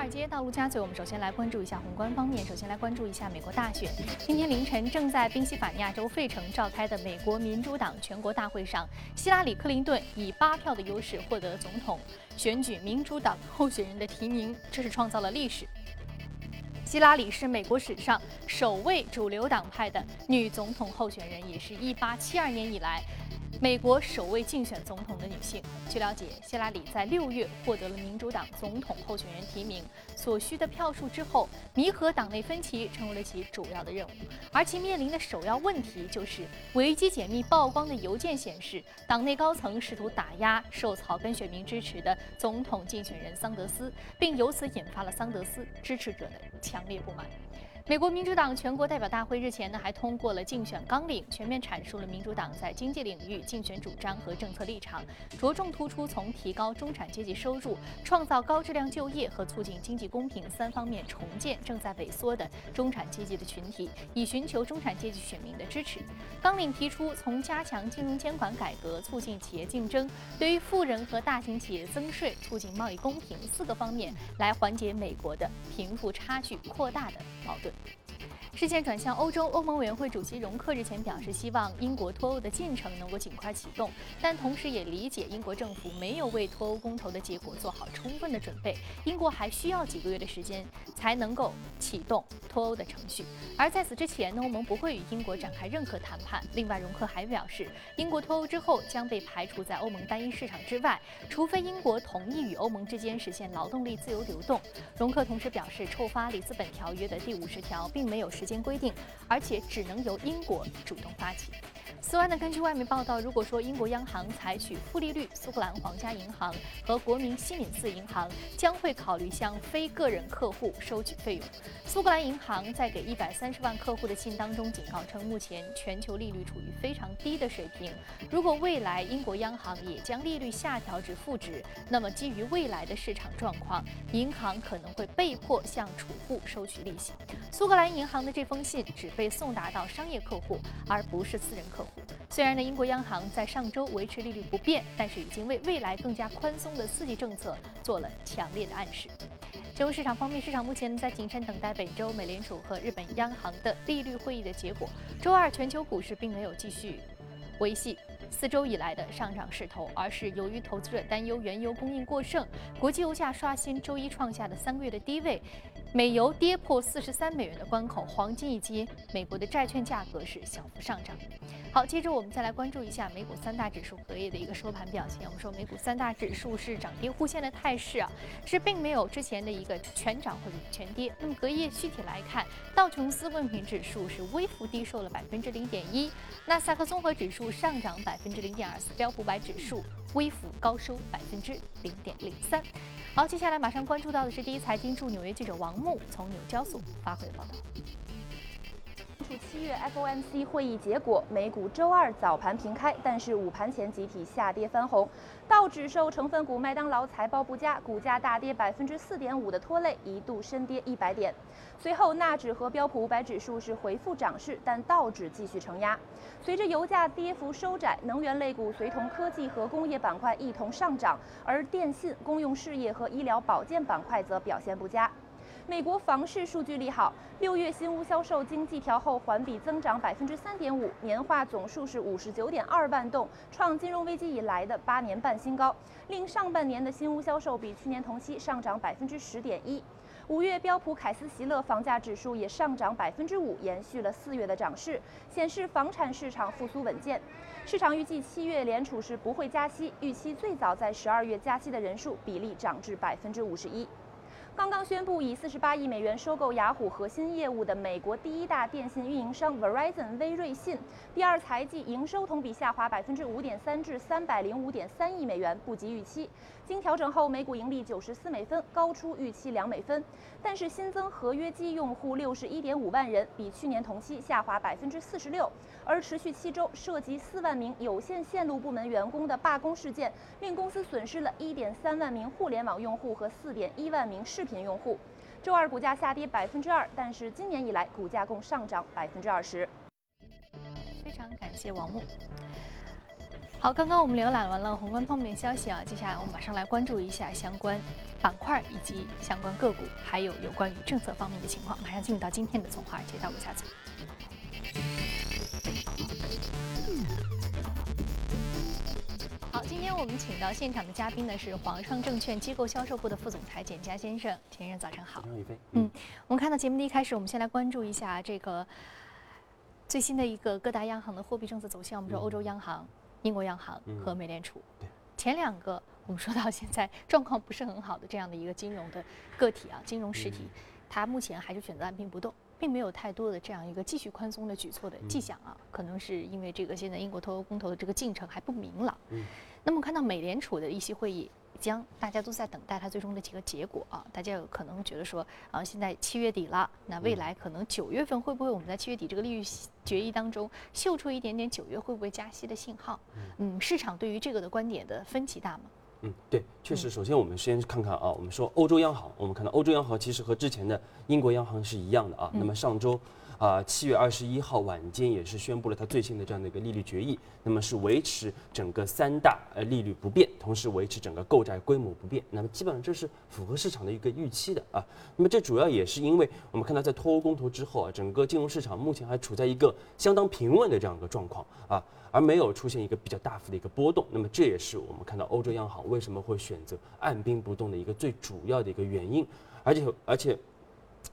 华尔街道陆家嘴，我们首先来关注一下宏观方面。首先来关注一下美国大选。今天凌晨正在宾夕法尼亚州费城召开的美国民主党全国大会上，希拉里·克林顿以八票的优势获得总统选举民主党候选人的提名，这是创造了历史。希拉里是美国史上首位主流党派的女总统候选人，也是一八七二年以来。美国首位竞选总统的女性。据了解，希拉里在六月获得了民主党总统候选人提名所需的票数之后，弥合党内分歧成为了其主要的任务。而其面临的首要问题就是，维基解密曝光的邮件显示，党内高层试图打压受草根选民支持的总统竞选人桑德斯，并由此引发了桑德斯支持者的强烈不满。美国民主党全国代表大会日前呢，还通过了竞选纲领，全面阐述了民主党在经济领域竞选主张和政策立场，着重突出从提高中产阶级收入、创造高质量就业和促进经济公平三方面重建正在萎缩的中产阶级的群体，以寻求中产阶级选民的支持。纲领提出，从加强金融监管改革、促进企业竞争、对于富人和大型企业增税、促进贸易公平四个方面来缓解美国的贫富差距扩大的矛盾。Thank you. 视线转向欧洲，欧盟委员会主席容克日前表示，希望英国脱欧的进程能够尽快启动，但同时也理解英国政府没有为脱欧公投的结果做好充分的准备，英国还需要几个月的时间才能够启动脱欧的程序。而在此之前呢，欧盟不会与英国展开任何谈判。另外，容克还表示，英国脱欧之后将被排除在欧盟单一市场之外，除非英国同意与欧盟之间实现劳动力自由流动。容克同时表示，触发里斯本条约的第五十条并没有时。间规定，而且只能由英国主动发起。此外呢，根据外媒报道，如果说英国央行采取负利率，苏格兰皇家银行和国民西敏寺银行将会考虑向非个人客户收取费用。苏格兰银行在给一百三十万客户的信当中警告称，目前全球利率处于非常低的水平。如果未来英国央行也将利率下调至负值，那么基于未来的市场状况，银行可能会被迫向储户收取利息。苏格兰银行的这封信只被送达到商业客户，而不是私人客户。虽然呢，英国央行在上周维持利率不变，但是已经为未来更加宽松的刺激政策做了强烈的暗示。金融市场方面，市场目前在谨慎等待本周美联储和日本央行的利率会议的结果。周二，全球股市并没有继续维系四周以来的上涨势头，而是由于投资者担忧原油供应过剩，国际油价刷新周一创下的三个月的低位。美油跌破四十三美元的关口，黄金一跌，美国的债券价格是小幅上涨。好，接着我们再来关注一下美股三大指数隔夜的一个收盘表现。我们说美股三大指数是涨跌互现的态势啊，是并没有之前的一个全涨或者全跌。那么隔夜具体来看，道琼斯工业指数是微幅低收了百分之零点一，纳斯达克综合指数上涨百分之零点二四，标普百指数微幅高收百分之零点零三。好，接下来马上关注到的是第一财经驻纽约记者王木从纽交所发回的报道。七月 FOMC 会议结果，美股周二早盘平开，但是午盘前集体下跌翻红。道指受成分股麦当劳财报不佳，股价大跌百分之四点五的拖累，一度深跌一百点。随后纳指和标普五百指数是回复涨势，但道指继续承压。随着油价跌幅收窄，能源类股随同科技和工业板块一同上涨，而电信、公用事业和医疗保健板块则表现不佳。美国房市数据利好，六月新屋销售经季调后环比增长百分之三点五，年化总数是五十九点二万栋，创金融危机以来的八年半新高。令上半年的新屋销售比去年同期上涨百分之十点一。五月标普凯斯席勒房价指数也上涨百分之五，延续了四月的涨势，显示房产市场复苏稳健。市场预计七月联储是不会加息，预期最早在十二月加息的人数比例涨至百分之五十一。刚刚宣布以四十八亿美元收购雅虎核心业务的美国第一大电信运营商 Verizon 微瑞信，第二财季营收同比下滑百分之五点三至三百零五点三亿美元，不及预期。经调整后，每股盈利九十四美分，高出预期两美分。但是新增合约机用户六十一点五万人，比去年同期下滑百分之四十六。而持续七周涉及四万名有线线路部门员工的罢工事件，令公司损失了一点三万名互联网用户和四点一万名视频。用户，周二股价下跌百分之二，但是今年以来股价共上涨百分之二十。非常感谢王木。好，刚刚我们浏览完了宏观方面消息啊，接下来我们马上来关注一下相关板块以及相关个股，还有有关于政策方面的情况。马上进入到今天的从华尔街到陆家嘴。天我们请到现场的嘉宾呢是皇上证券机构销售部的副总裁简佳先生，先生早上好。张宇飞，嗯，我们看到节目的一开始，我们先来关注一下这个最新的一个各大央行的货币政策走向。我们说欧洲央行。英国央行和美联储，前两个我们说到现在状况不是很好的这样的一个金融的个体啊，金融实体，它目前还是选择按兵不动，并没有太多的这样一个继续宽松的举措的迹象啊，可能是因为这个现在英国脱欧公投的这个进程还不明朗。那么看到美联储的议息会议。将大家都在等待它最终的几个结果啊！大家有可能觉得说，啊，现在七月底了，那未来可能九月份会不会我们在七月底这个利率决议当中嗅出一点点九月会不会加息的信号？嗯，市场对于这个的观点的分歧大吗？嗯，对，确实，首先我们先看看啊，我们说欧洲央行，我们看到欧洲央行其实和之前的英国央行是一样的啊。那么上周。啊，七月二十一号晚间也是宣布了它最新的这样的一个利率决议，那么是维持整个三大呃利率不变，同时维持整个购债规模不变，那么基本上这是符合市场的一个预期的啊。那么这主要也是因为我们看到在脱欧公投之后啊，整个金融市场目前还处在一个相当平稳的这样一个状况啊，而没有出现一个比较大幅的一个波动。那么这也是我们看到欧洲央行为什么会选择按兵不动的一个最主要的一个原因，而且而且。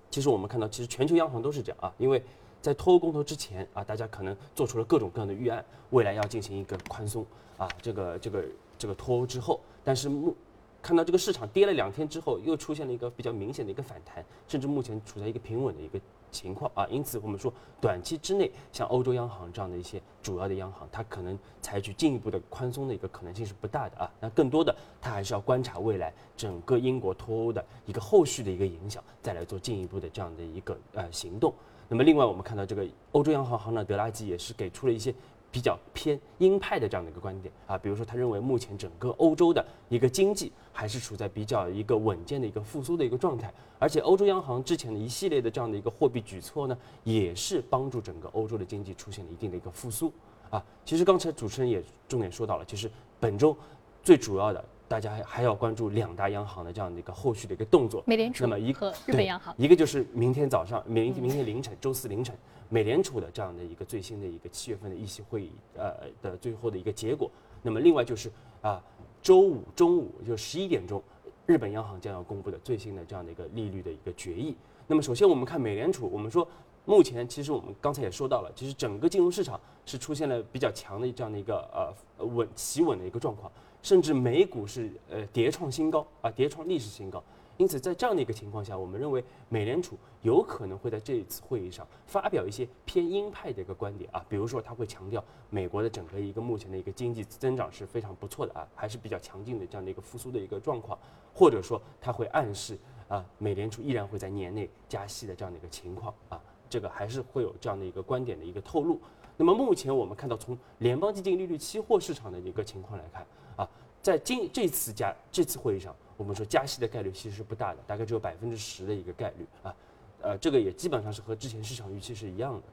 其实我们看到，其实全球央行都是这样啊，因为在脱欧公投之前啊，大家可能做出了各种各样的预案，未来要进行一个宽松啊，这个这个这个脱欧之后，但是目看到这个市场跌了两天之后，又出现了一个比较明显的一个反弹，甚至目前处在一个平稳的一个。情况啊，因此我们说，短期之内，像欧洲央行这样的一些主要的央行，它可能采取进一步的宽松的一个可能性是不大的啊。那更多的，它还是要观察未来整个英国脱欧的一个后续的一个影响，再来做进一步的这样的一个呃行动。那么，另外我们看到这个欧洲央行行长德拉吉也是给出了一些。比较偏鹰派的这样的一个观点啊，比如说他认为目前整个欧洲的一个经济还是处在比较一个稳健的一个复苏的一个状态，而且欧洲央行之前的一系列的这样的一个货币举措呢，也是帮助整个欧洲的经济出现了一定的一个复苏啊。其实刚才主持人也重点说到了，其实本周最主要的，大家还还要关注两大央行的这样的一个后续的一个动作，美联储那么一个日本央行，一个就是明天早上明明天凌晨周四凌晨。美联储的这样的一个最新的一个七月份的议息会议，呃的最后的一个结果。那么另外就是啊，周五中午就十一点钟，日本央行将要公布的最新的这样的一个利率的一个决议。那么首先我们看美联储，我们说目前其实我们刚才也说到了，其实整个金融市场是出现了比较强的这样的一个呃稳企稳的一个状况，甚至美股是呃跌创新高啊，跌创历史新高。因此，在这样的一个情况下，我们认为美联储有可能会在这一次会议上发表一些偏鹰派的一个观点啊，比如说他会强调美国的整个一个目前的一个经济增长是非常不错的啊，还是比较强劲的这样的一个复苏的一个状况，或者说他会暗示啊，美联储依然会在年内加息的这样的一个情况啊，这个还是会有这样的一个观点的一个透露。那么目前我们看到从联邦基金利率期货市场的一个情况来看啊，在今这次加这次会议上。我们说加息的概率其实是不大的，大概只有百分之十的一个概率啊，呃，这个也基本上是和之前市场预期是一样的。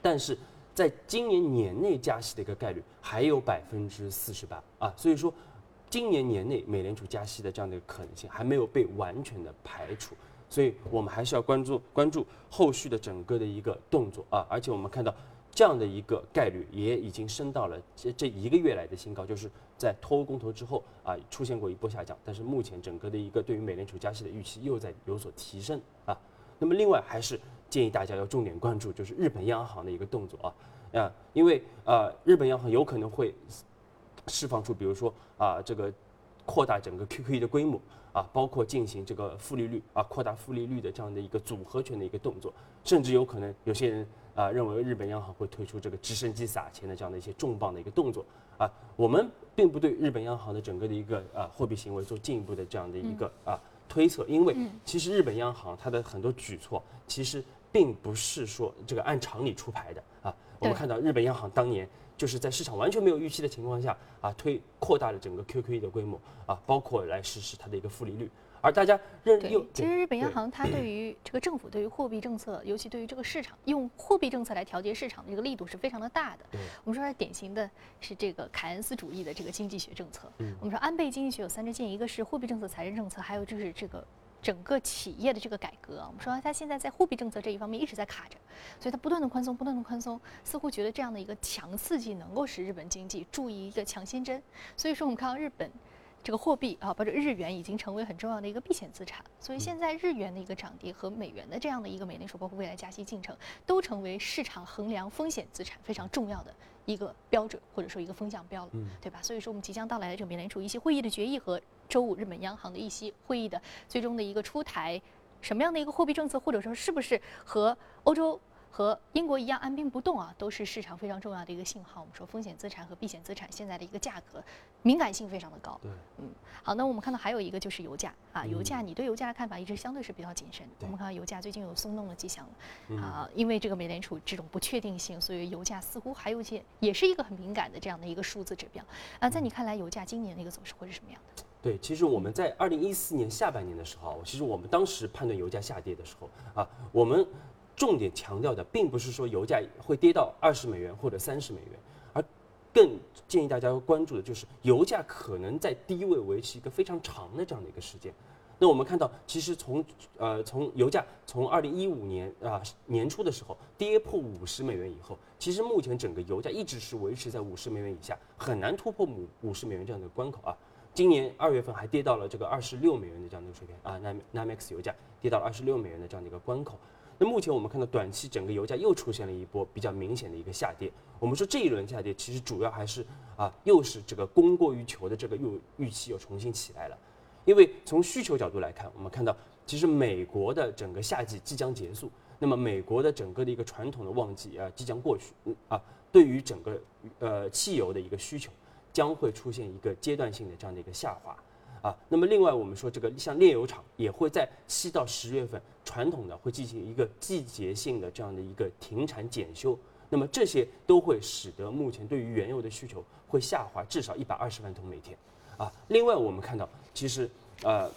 但是在今年年内加息的一个概率还有百分之四十八啊，所以说今年年内美联储加息的这样的一个可能性还没有被完全的排除，所以我们还是要关注关注后续的整个的一个动作啊，而且我们看到。这样的一个概率也已经升到了这这一个月来的新高，就是在脱欧公投之后啊出现过一波下降，但是目前整个的一个对于美联储加息的预期又在有所提升啊。那么另外还是建议大家要重点关注就是日本央行的一个动作啊啊，因为啊日本央行有可能会释放出比如说啊这个扩大整个 QQE 的规模啊，包括进行这个负利率啊扩大负利率的这样的一个组合拳的一个动作，甚至有可能有些人。啊，认为日本央行会推出这个直升机撒钱的这样的一些重磅的一个动作啊，我们并不对日本央行的整个的一个啊货币行为做进一步的这样的一个啊推测，因为其实日本央行它的很多举措其实并不是说这个按常理出牌的啊。我们看到日本央行当年就是在市场完全没有预期的情况下啊，推扩大了整个 QQE 的规模啊，包括来实施它的一个负利率。而大家认又，其实日本央行它对于这个政府对于货币政策，尤其对于这个市场，用货币政策来调节市场的这个力度是非常的大的。我们说它典型的是这个凯恩斯主义的这个经济学政策。嗯我们说安倍经济学有三支箭，一个是货币政策、财政政策，还有就是这个。整个企业的这个改革啊，我们说它现在在货币政策这一方面一直在卡着，所以它不断的宽松，不断的宽松，似乎觉得这样的一个强刺激能够使日本经济注意一个强心针。所以说，我们看到日本这个货币啊，包括日元已经成为很重要的一个避险资产。所以现在日元的一个涨跌和美元的这样的一个美联储包括未来加息进程，都成为市场衡量风险资产非常重要的一个标准，或者说一个风向标了，嗯对吧？所以说我们即将到来的这个美联储一些会议的决议和周五日本央行的议息会议的最终的一个出台，什么样的一个货币政策，或者说是不是和欧洲。和英国一样按兵不动啊，都是市场非常重要的一个信号。我们说风险资产和避险资产现在的一个价格敏感性非常的高。对，嗯好，那我们看到还有一个就是油价啊，嗯油价你对油价的看法一直相对是比较谨慎的。我们看到油价最近有松动的迹象啊，因为这个美联储这种不确定性，所以油价似乎还有一些也是一个很敏感的这样的一个数字指标啊。在你看来，油价今年的一个走势会是什么样的？对，其实我们在二零一四年下半年的时候啊，其实我们当时判断油价下跌的时候啊，我们重点强调的并不是说油价会跌到二十美元或者三十美元，而更建议大家关注的就是油价可能在低位维持一个非常长的这样的一个时间。那我们看到，其实从呃从油价从二零一五年啊年初的时候跌破五十美元以后，其实目前整个油价一直是维持在五十美元以下，很难突破五五十美元这样的关口啊。今年二月份还跌到了这个二十六美元的这样的一个水平啊，NAM NAMEX 油价跌到了二十六美元的这样的一个关口。那目前我们看到短期整个油价又出现了一波比较明显的一个下跌。我们说这一轮下跌其实主要还是啊，又是这个供过于求的这个又预期又重新起来了。因为从需求角度来看，我们看到其实美国的整个夏季即将结束，那么美国的整个的一个传统的旺季啊即将过去，啊，对于整个呃汽油的一个需求将会出现一个阶段性的这样的一个下滑。啊，那么另外我们说这个像炼油厂也会在七到十月份传统的会进行一个季节性的这样的一个停产检修，那么这些都会使得目前对于原油的需求会下滑至少一百二十万桶每天。啊，另外我们看到其实呃，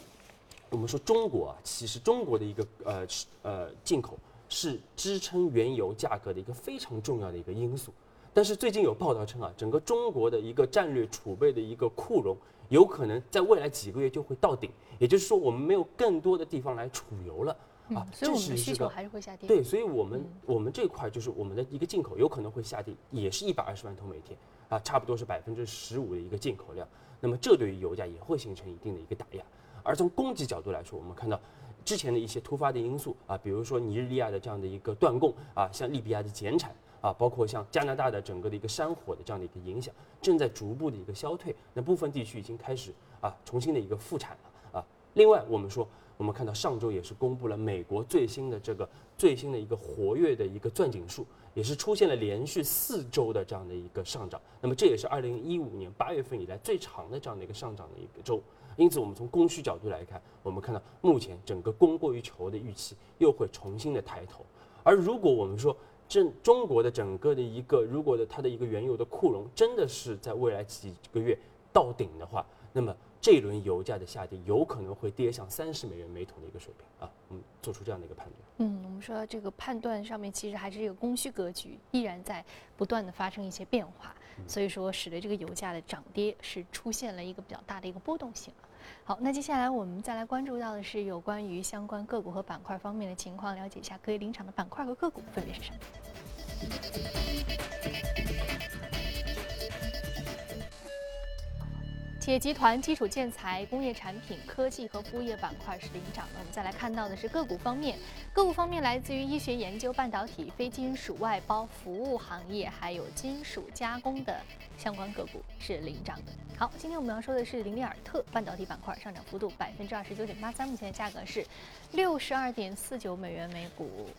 我们说中国啊，其实中国的一个呃是呃进口是支撑原油价格的一个非常重要的一个因素。但是最近有报道称啊，整个中国的一个战略储备的一个库容，有可能在未来几个月就会到顶，也就是说我们没有更多的地方来储油了啊嗯，，所以我们这是这个的需求还是会下跌。对，所以我们、我们这块就是我们的一个进口有可能会下跌，也是一百二十万桶每天啊，差不多是百分之十五的一个进口量。那么这对于油价也会形成一定的一个打压。而从供给角度来说，我们看到之前的一些突发的因素啊，比如说尼日利亚的这样的一个断供啊，像利比亚的减产啊，包括像加拿大的整个的一个山火的这样的一个影响，正在逐步的一个消退。那部分地区已经开始啊重新的一个复产了啊。另外，我们说，我们看到上周也是公布了美国最新的这个最新的一个活跃的一个钻井数，也是出现了连续四周的这样的一个上涨。那么这也是二零一五年八月份以来最长的这样的一个上涨的一个周。因此，我们从供需角度来看，我们看到目前整个供过于求的预期又会重新的抬头。而如果我们说正中国的整个的一个，如果的它的一个原油的库容真的是在未来几个月到顶的话，那么这一轮油价的下跌有可能会跌向三十美元每桶的一个水平啊，我们做出这样的一个判断。嗯，我们说这个判断上面其实还是一个供需格局依然在不断的发生一些变化，所以说使得这个油价的涨跌是出现了一个比较大的一个波动性啊。好，那接下来我们再来关注到的是有关于相关个股和板块方面的情况，了解一下可以领涨的板块和个股分别是什么。铁集团、基础建材、工业产品、科技和服务业板块是领涨的。我们再来看到的是个股方面，个股方面来自于医学研究、半导体、非金属外包、服务行业，还有金属加工的相关个股是领涨的。好，今天我们要说的是林利尔特半导体板块上涨幅度百分之二十九点八三，目前的价格是六十二点四九美元每股，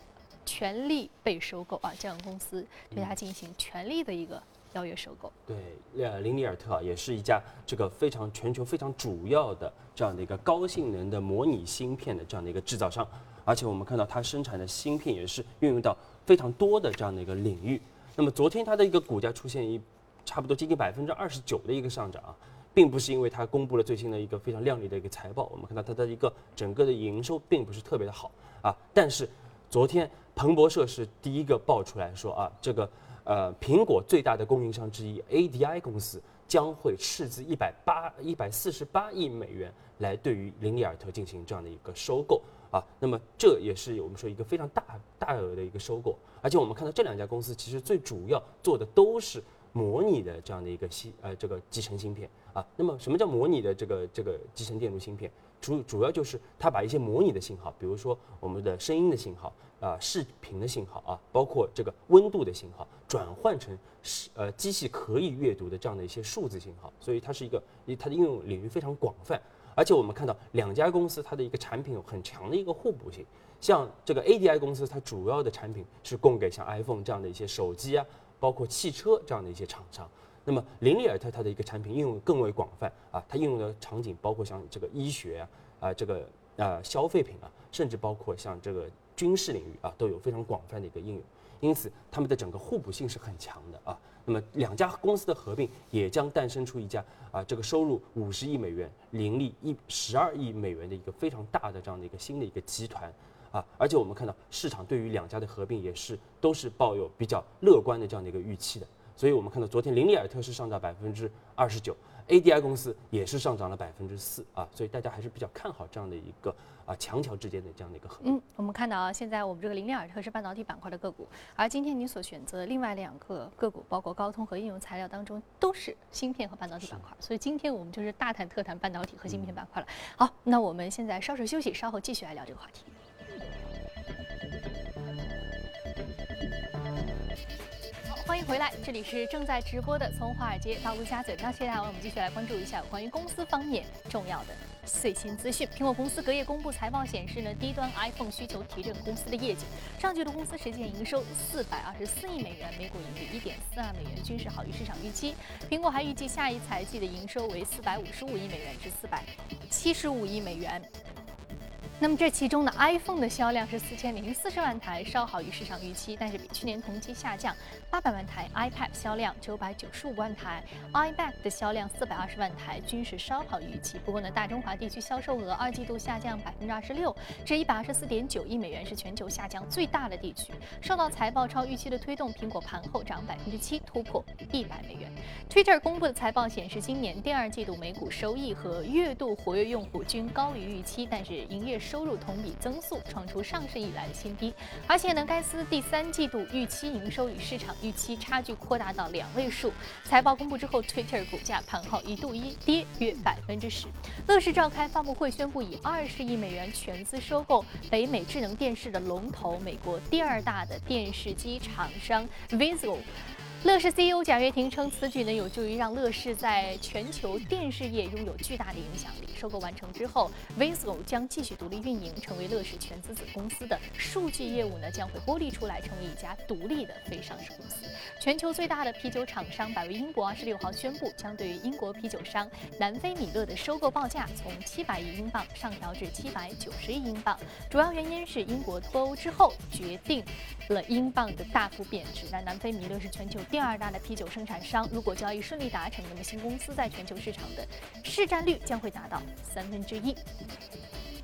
全力被收购啊，这样公司对它进行全力的一个邀约收购。对，呃，林尼尔特啊，也是一家这个非常全球非常主要的这样的一个高性能的模拟芯片的这样的一个制造商，而且我们看到它生产的芯片也是运用到非常多的这样的一个领域。那么昨天它的一个股价出现一差不多接近百分之二十九的一个上涨啊，并不是因为它公布了最新的一个非常靓丽的一个财报，我们看到它的一个整个的营收并不是特别的好啊。但是昨天彭博社是第一个爆出来说啊，这个呃苹果最大的供应商之一 ADI 公司将会斥资一百八一百四十八亿美元来对于林利尔特进行这样的一个收购。啊，那么这也是我们说一个非常大大额的一个收购，而且我们看到这两家公司其实最主要做的都是模拟的这样的一个芯呃这个集成芯片啊。那么什么叫模拟的这个这个集成电路芯片？主主要就是它把一些模拟的信号，比如说我们的声音的信号啊、视频的信号啊，包括这个温度的信号，转换成是呃机器可以阅读的这样的一些数字信号，所以它是一个它的应用领域非常广泛。而且我们看到两家公司它的一个产品有很强的一个互补性，像这个 ADI 公司，它主要的产品是供给像 iPhone 这样的一些手机啊，包括汽车这样的一些厂商。那么林利尔特它的一个产品应用更为广泛啊，它应用的场景包括像这个医学啊，啊这个呃消费品啊，甚至包括像这个军事领域啊，都有非常广泛的一个应用。因此，他们的整个互补性是很强的啊。那么两家公司的合并也将诞生出一家啊，这个收入五十亿美元、盈利一十二亿美元的一个非常大的这样的一个新的一个集团啊！而且我们看到市场对于两家的合并也是都是抱有比较乐观的这样的一个预期的。所以我们看到昨天林利尔特是上涨百分之二十九，ADI 公司也是上涨了百分之四啊！所以大家还是比较看好这样的一个。啊，强强之间的这样的一个合嗯，我们看到啊，现在我们这个林利尔特是半导体板块的个股，而今天你所选择的另外两个个股，包括高通和应用材料当中，都是芯片和半导体板块，所以今天我们就是大谈特谈半导体和芯片板块了。好，那我们现在稍事休息，稍后继续来聊这个话题。欢迎回来，这里是正在直播的从华尔街到陆家嘴，那接下来我们继续来关注一下关于公司方面重要的。最新资讯，苹果公司隔夜公布财报显示呢，低端 iPhone 需求提振公司的业绩。上季度公司实现营收四百二十四亿美元，每股盈利一点四二美元，均是好于市场预期。苹果还预计下一财季的营收为四百五十五亿美元至四百七十五亿美元。那么这其中呢，iPhone 的销量是四千零四十万台，稍好于市场预期，但是比去年同期下降八百万台。iPad 销量九百九十五万台，iMac 的销量四百二十万台，均是稍好于预期。不过呢，大中华地区销售额二季度下降百分之二十六，至一百二十四点九亿美元，是全球下降最大的地区。受到财报超预期的推动，苹果盘后涨百分之七，突破一百美元。Twitter 公布的财报显示，今年第二季度每股收益和月度活跃用户均高于预期，但是营业收入同比增速创出上市以来的新低，而且呢，该司第三季度预期营收与市场预期差距扩大到两位数。财报公布之后，Twitter 股价盘后一度一跌约百分之十。乐视召开发布会，宣布以二十亿美元全资收购北美智能电视的龙头，美国第二大的电视机厂商 Vizio。乐视 CEO 贾跃亭称，此举呢有助于让乐视在全球电视业拥有巨大的影响力。收购完成之后，Vizio 将继续独立运营，成为乐视全资子公司的数据业务呢将会剥离出来，成为一家独立的非上市公司。全球最大的啤酒厂商百威英国二十六号宣布，将对于英国啤酒商南非米勒的收购报价从七百亿英镑上调至七百九十亿英镑，主要原因是英国脱欧之后决定了英镑的大幅贬值。那南非米勒是全球。第二大的啤酒生产商，如果交易顺利达成，那么新公司在全球市场的市占率将会达到三分之一。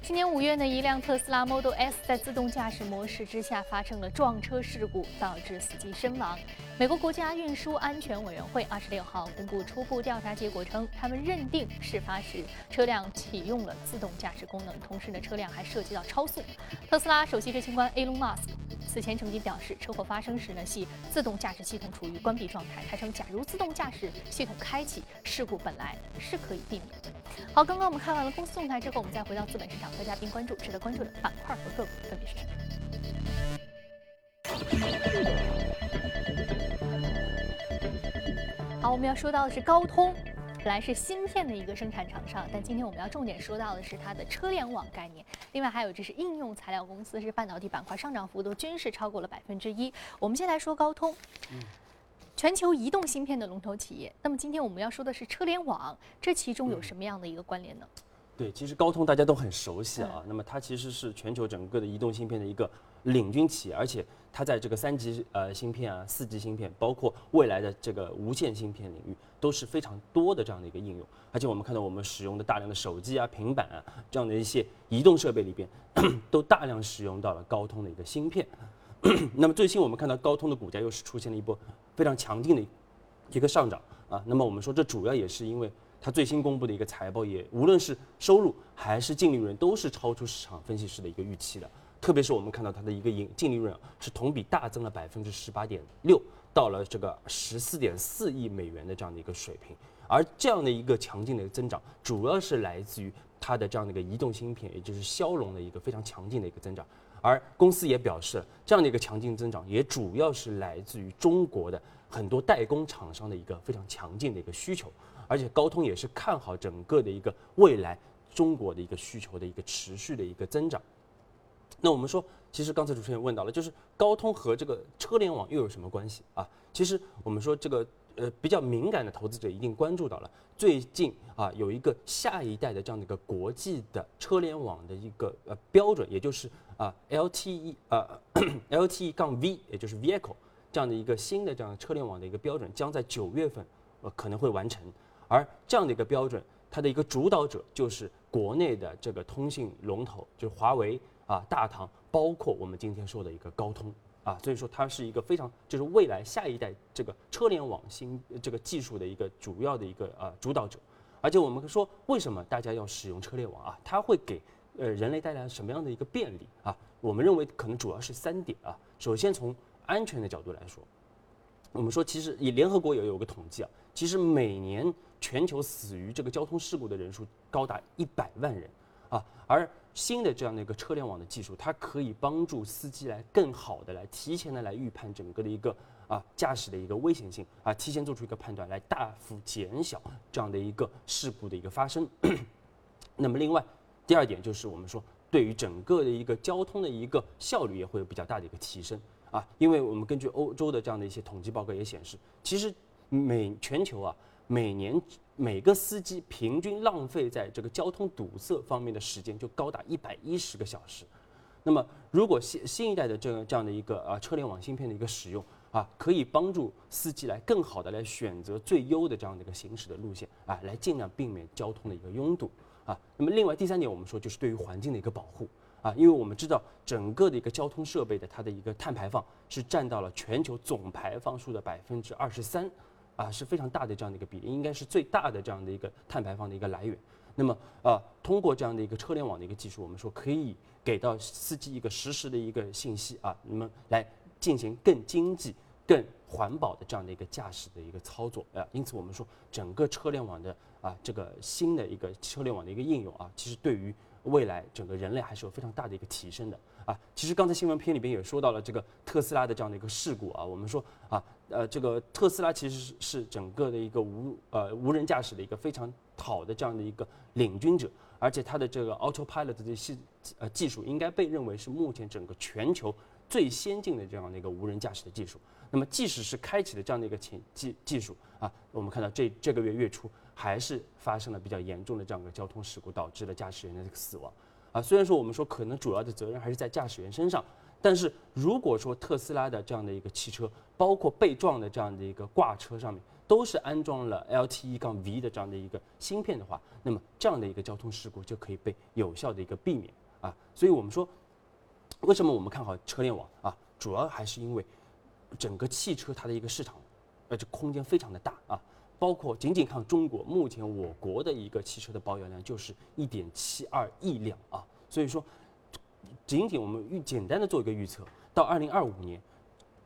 今年五月呢，一辆特斯拉 Model S 在自动驾驶模式之下发生了撞车事故，导致司机身亡。美国国家运输安全委员会二十六号公布初步调查结果称，他们认定事发时车辆启用了自动驾驶功能，同时呢，车辆还涉及到超速。特斯拉首席执行官 Elon Musk 此前曾经表示，车祸发生时呢，系自动驾驶系统处于关闭状态。他称，假如自动驾驶系统开启，事故本来是可以避免的。好，刚刚我们看完了公司动态之后，我们再回到资本市场。和嘉宾关注值得关注的板块和个股分别是什么？好，我们要说到的是高通，本来是芯片的一个生产厂商，但今天我们要重点说到的是它的车联网概念。另外还有就是应用材料公司，是半导体板块上涨幅度均是超过了百分之一。我们先来说高通，全球移动芯片的龙头企业。那么今天我们要说的是车联网，这其中有什么样的一个关联呢？对，其实高通大家都很熟悉啊。那么它其实是全球整个的移动芯片的一个领军企业，而且它在这个三级呃芯片啊、四级芯片，包括未来的这个无线芯片领域，都是非常多的这样的一个应用。而且我们看到我们使用的大量的手机啊、平板啊这样的一些移动设备里边，都大量使用到了高通的一个芯片。那么最新我们看到高通的股价又是出现了一波非常强劲的一个上涨啊。那么我们说这主要也是因为。它最新公布的一个财报也，无论是收入还是净利润，都是超出市场分析师的一个预期的。特别是我们看到它的一个盈净利润是同比大增了百分之十八点六，到了这个十四点四亿美元的这样的一个水平。而这样的一个强劲的增长，主要是来自于它的这样的一个移动芯片，也就是骁龙的一个非常强劲的一个增长。而公司也表示，这样的一个强劲增长，也主要是来自于中国的很多代工厂商的一个非常强劲的一个需求。而且高通也是看好整个的一个未来中国的一个需求的一个持续的一个增长。那我们说，其实刚才主持人问到了，就是高通和这个车联网又有什么关系啊？其实我们说这个呃比较敏感的投资者一定关注到了，最近啊有一个下一代的这样的一个国际的车联网的一个呃标准，也就是啊 LTE 啊 LTE 杠 V，也就是 Vehicle 这样的一个新的这样车联网的一个标准，将在九月份呃可能会完成。而这样的一个标准，它的一个主导者就是国内的这个通信龙头，就是华为啊、大唐，包括我们今天说的一个高通啊，所以说它是一个非常就是未来下一代这个车联网新这个技术的一个主要的一个呃主导者。而且我们说，为什么大家要使用车联网啊？它会给呃人类带来什么样的一个便利啊？我们认为可能主要是三点啊。首先从安全的角度来说，我们说其实以联合国也有个统计啊，其实每年全球死于这个交通事故的人数高达一百万人，啊，而新的这样的一个车联网的技术，它可以帮助司机来更好的来提前的来预判整个的一个啊驾驶的一个危险性啊，提前做出一个判断，来大幅减小这样的一个事故的一个发生。那么另外第二点就是我们说，对于整个的一个交通的一个效率也会有比较大的一个提升啊，因为我们根据欧洲的这样的一些统计报告也显示，其实每全球啊。每年每个司机平均浪费在这个交通堵塞方面的时间就高达一百一十个小时。那么，如果新新一代的这个这样的一个啊车联网芯片的一个使用啊，可以帮助司机来更好的来选择最优的这样的一个行驶的路线啊，来尽量避免交通的一个拥堵啊。那么，另外第三点我们说就是对于环境的一个保护啊，因为我们知道整个的一个交通设备的它的一个碳排放是占到了全球总排放数的百分之二十三。啊，是非常大的这样的一个比例，应该是最大的这样的一个碳排放的一个来源。那么，啊，通过这样的一个车联网的一个技术，我们说可以给到司机一个实时的一个信息啊，那么来进行更经济、更环保的这样的一个驾驶的一个操作啊。因此，我们说整个车联网的啊这个新的一个车联网的一个应用啊，其实对于未来整个人类还是有非常大的一个提升的啊。其实刚才新闻片里边也说到了这个特斯拉的这样的一个事故啊，我们说啊。呃，这个特斯拉其实是整个的一个无呃无人驾驶的一个非常好的这样的一个领军者，而且它的这个 Autopilot 的系呃技术应该被认为是目前整个全球最先进的这样的一个无人驾驶的技术。那么即使是开启了这样的一个前技技术啊，我们看到这这个月月初还是发生了比较严重的这样一个交通事故，导致了驾驶员的这个死亡。啊，虽然说我们说可能主要的责任还是在驾驶员身上。但是如果说特斯拉的这样的一个汽车，包括被撞的这样的一个挂车上面，都是安装了 LTE 杠 V 的这样的一个芯片的话，那么这样的一个交通事故就可以被有效的一个避免啊。所以我们说，为什么我们看好车联网啊？主要还是因为整个汽车它的一个市场，呃，这空间非常的大啊。包括仅仅看中国，目前我国的一个汽车的保有量就是一点七二亿辆啊。所以说。仅仅我们预简单的做一个预测，到二零二五年，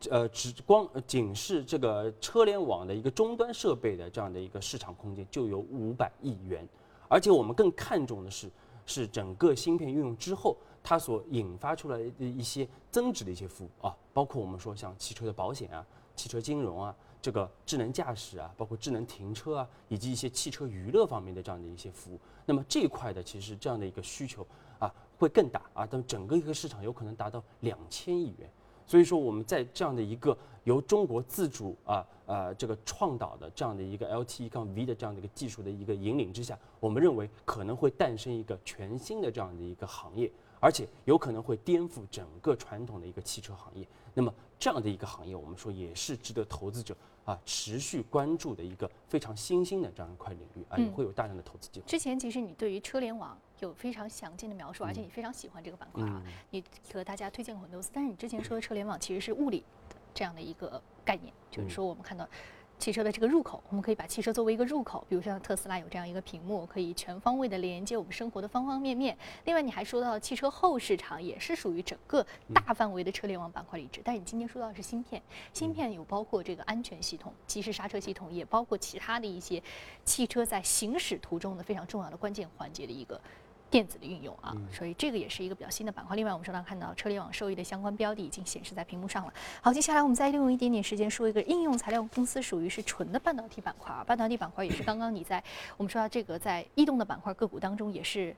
呃，只光仅是这个车联网的一个终端设备的这样的一个市场空间就有五百亿元，而且我们更看重的是，是整个芯片运用之后，它所引发出来的一些增值的一些服务啊，包括我们说像汽车的保险啊、汽车金融啊、这个智能驾驶啊、包括智能停车啊，以及一些汽车娱乐方面的这样的一些服务，那么这一块的其实这样的一个需求啊。会更大啊，但整个一个市场有可能达到两千亿元，所以说我们在这样的一个由中国自主啊呃这个创导的这样的一个 LTE 杠 V 的这样的一个技术的一个引领之下，我们认为可能会诞生一个全新的这样的一个行业，而且有可能会颠覆整个传统的一个汽车行业。那么这样的一个行业，我们说也是值得投资者啊持续关注的一个非常新兴的这样一块领域啊，也会有大量的投资机会。之前其实你对于车联网有非常详尽的描述，而且你非常喜欢这个板块啊，你和大家推荐过很多次。但是你之前说的车联网其实是物理的这样的一个概念，就是说我们看到。汽车的这个入口，我们可以把汽车作为一个入口，比如像特斯拉有这样一个屏幕，可以全方位的连接我们生活的方方面面。另外，你还说到汽车后市场也是属于整个大范围的车联网板块里置。但是你今天说到的是芯片，芯片有包括这个安全系统、及时刹车系统，也包括其他的一些汽车在行驶途中的非常重要的关键环节的一个。电子的运用啊，所以这个也是一个比较新的板块。另外，我们手上看到车联网受益的相关标的已经显示在屏幕上了。好，接下来我们再利用一点点时间说一个应用材料公司，属于是纯的半导体板块啊。半导体板块也是刚刚你在我们说到这个在异动的板块个股当中也是。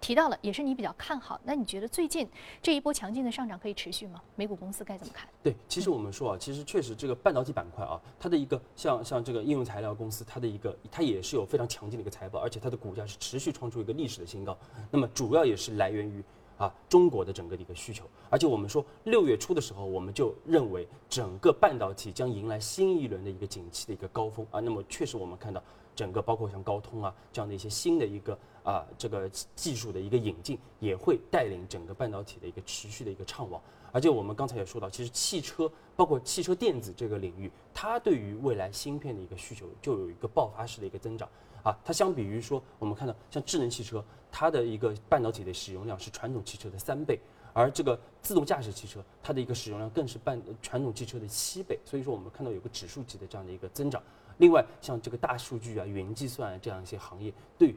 提到了，也是你比较看好。那你觉得最近这一波强劲的上涨可以持续吗？美股公司该怎么看？对，其实我们说啊，其实确实这个半导体板块啊，它的一个像像这个应用材料公司，它的一个它也是有非常强劲的一个财报，而且它的股价是持续创出一个历史的新高。那么主要也是来源于啊中国的整个的一个需求。而且我们说六月初的时候，我们就认为整个半导体将迎来新一轮的一个景气的一个高峰啊。那么确实我们看到。整个包括像高通啊这样的一些新的一个啊这个技术的一个引进，也会带领整个半导体的一个持续的一个畅旺。而且我们刚才也说到，其实汽车包括汽车电子这个领域，它对于未来芯片的一个需求就有一个爆发式的一个增长啊。它相比于说，我们看到像智能汽车，它的一个半导体的使用量是传统汽车的三倍，而这个自动驾驶汽车它的一个使用量更是半传统汽车的七倍。所以说，我们看到有个指数级的这样的一个增长。另外，像这个大数据啊、云计算这样一些行业，对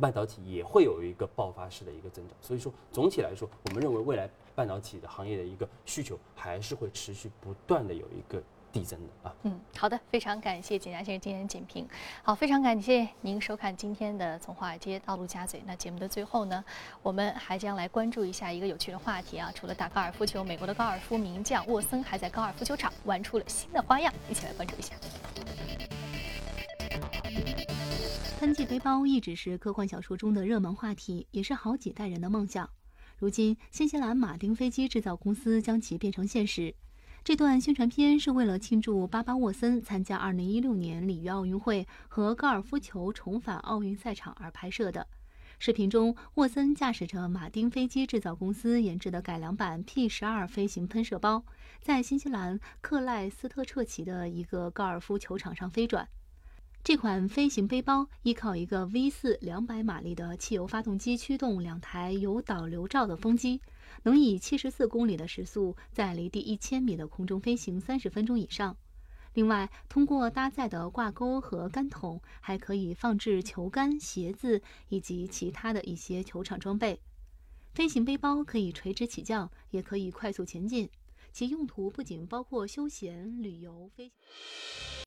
半导体也会有一个爆发式的一个增长。所以说，总体来说，我们认为未来半导体的行业的一个需求还是会持续不断的有一个递增的啊。嗯，好的，非常感谢简家先生今天的点评。好，非常感谢您收看今天的从华尔街到陆家嘴。那节目的最后呢，我们还将来关注一下一个有趣的话题啊。除了打高尔夫球，美国的高尔夫名将沃森还在高尔夫球场玩出了新的花样，一起来关注一下。喷气背包一直是科幻小说中的热门话题，也是好几代人的梦想。如今，新西兰马丁飞机制造公司将其变成现实。这段宣传片是为了庆祝巴巴沃森参加2016年里约奥运会和高尔夫球重返奥运赛场而拍摄的。视频中，沃森驾驶着马丁飞机制造公司研制的改良版 P12 飞行喷射包，在新西兰克莱斯特彻奇的一个高尔夫球场上飞转。这款飞行背包依靠一个 V4 两百马力的汽油发动机驱动两台有导流罩的风机，能以七十四公里的时速在离地一千米的空中飞行三十分钟以上。另外，通过搭载的挂钩和杆筒，还可以放置球杆、鞋子以及其他的一些球场装备。飞行背包可以垂直起降，也可以快速前进，其用途不仅包括休闲、旅游、飞。行。